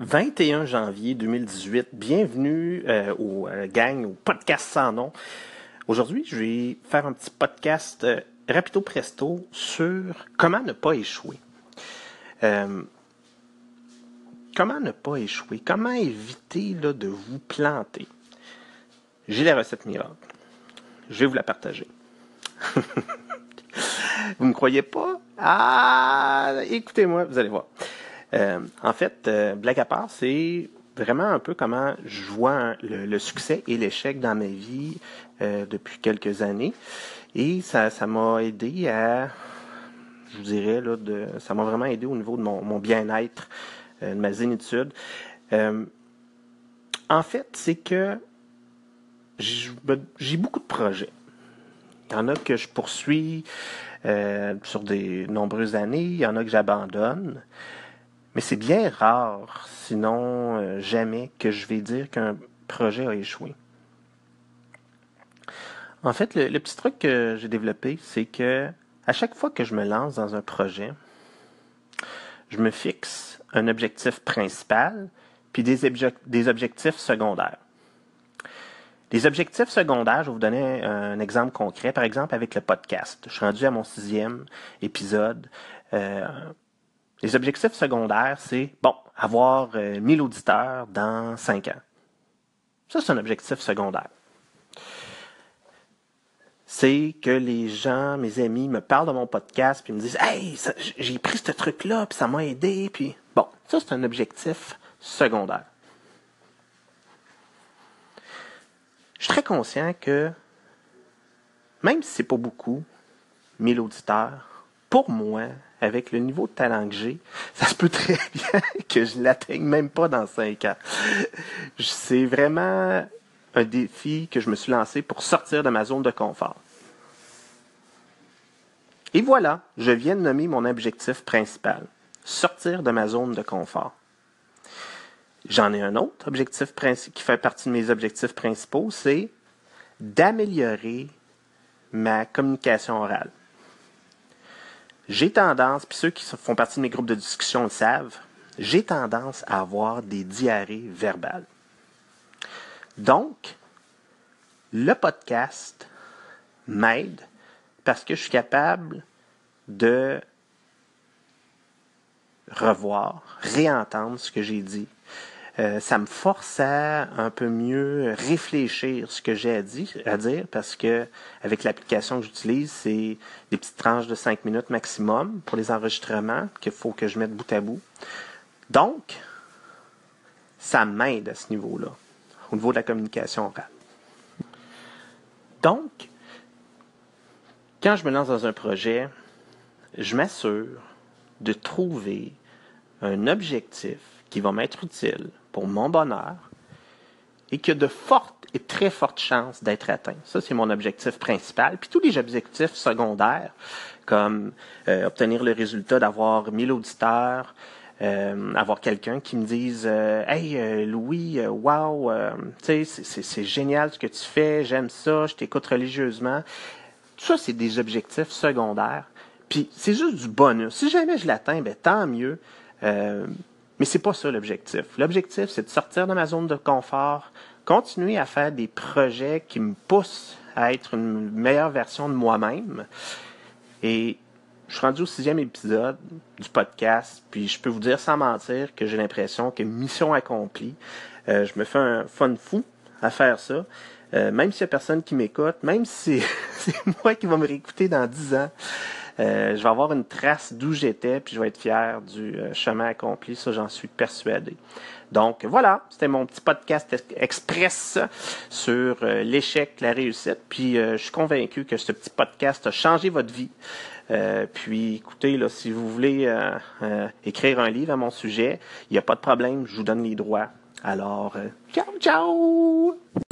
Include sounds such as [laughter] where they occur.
21 janvier 2018. Bienvenue euh, au euh, gang, au podcast sans nom. Aujourd'hui, je vais faire un petit podcast euh, rapido presto sur comment ne pas échouer. Comment ne pas échouer? Comment éviter de vous planter? J'ai la recette miracle. Je vais vous la partager. [laughs] vous me croyez pas? Ah, écoutez-moi, vous allez voir. Euh, en fait, euh, blague à part, c'est vraiment un peu comment je vois le, le succès et l'échec dans ma vie euh, depuis quelques années. Et ça, ça m'a aidé à, je vous dirais, là, de, ça m'a vraiment aidé au niveau de mon, mon bien-être, euh, de ma zénitude. Euh, en fait, c'est que j'ai j'ai beaucoup de projets. Il y en a que je poursuis euh, sur des nombreuses années, il y en a que j'abandonne. Mais c'est bien rare, sinon euh, jamais, que je vais dire qu'un projet a échoué. En fait, le, petit truc que j'ai développé, c'est que à chaque fois que je me lance dans un projet, je me fixe un objectif principal puis des objectifs secondaires. Les objectifs secondaires, je vais vous donner un exemple concret. Par exemple, avec le podcast. Je suis rendu à mon sixième épisode. Euh, les objectifs secondaires, c'est, bon, avoir euh, 1000 auditeurs dans 5 ans. Ça, c'est un objectif secondaire. C'est que les gens, mes amis, me parlent de mon podcast, puis me disent, hey, j'ai pris ce truc-là, puis ça m'a aidé, puis bon, ça, c'est un objectif secondaire. Je suis très conscient que, même si c'est pas beaucoup, 1000 auditeurs, pour moi, avec le niveau de talent que j'ai, ça se peut très [laughs] bien que je l'atteigne même pas dans 5 ans. C'est vraiment un défi que je me suis lancé pour sortir de ma zone de confort. Et voilà, je viens de nommer mon objectif principal, sortir de ma zone de confort. J'en ai un autre objectif qui fait partie de mes objectifs principaux, c'est d'améliorer ma communication orale. J'ai tendance, puis ceux qui font partie de mes groupes de discussion le savent, j'ai tendance à avoir des diarrhées verbales. Donc, le podcast m'aide parce que je suis capable de revoir, réentendre ce que j'ai dit. Euh, ça me force à un peu mieux réfléchir ce que j'ai à, dire, parce que avec l'application que j'utilise, c'est des petites tranches de 5 minutes maximum pour les enregistrements qu'il faut que je mette bout à bout. Donc, ça m'aide à ce niveau-là, au niveau de la communication orale. Donc, quand je me lance dans un projet, je m'assure de trouver un objectif qui va m'être utile pour mon bonheur et qui a de fortes et très fortes chances d'être atteint. Ça, c'est mon objectif principal. Puis tous les objectifs secondaires, comme euh, obtenir le résultat d'avoir 1000 auditeurs, euh, avoir quelqu'un qui me dise euh, Hey euh, Louis, wow, tu c'est génial ce que tu fais, j'aime ça, je t'écoute religieusement. Tout ça, c'est des objectifs secondaires. Puis c'est juste du bonus. Si jamais je l'atteins, ben tant mieux. Mais c'est pas ça l'objectif. L'objectif, c'est de sortir de ma zone de confort, continuer à faire des projets qui me poussent à être une meilleure version de moi-même. Et je suis rendu au sixième épisode du podcast, puis je peux vous dire sans mentir que j'ai l'impression que mission accomplie. Euh, je me fais un fun fou à faire ça. Euh, même s'il n'y a personne qui m'écoute, même si c'est [laughs] c'est moi qui va me réécouter dans dix ans, euh, je vais avoir une trace d'où j'étais, puis je vais être fier du euh, chemin accompli. Ça, j'en suis persuadé. Donc voilà, c'était mon petit podcast ex- express sur euh, l'échec, la réussite. Puis je suis convaincu que ce petit podcast a changé votre vie. Puis écoutez, si vous voulez écrire un livre à mon sujet, il n'y a pas de problème, je vous donne les droits. Alors, ciao, ciao!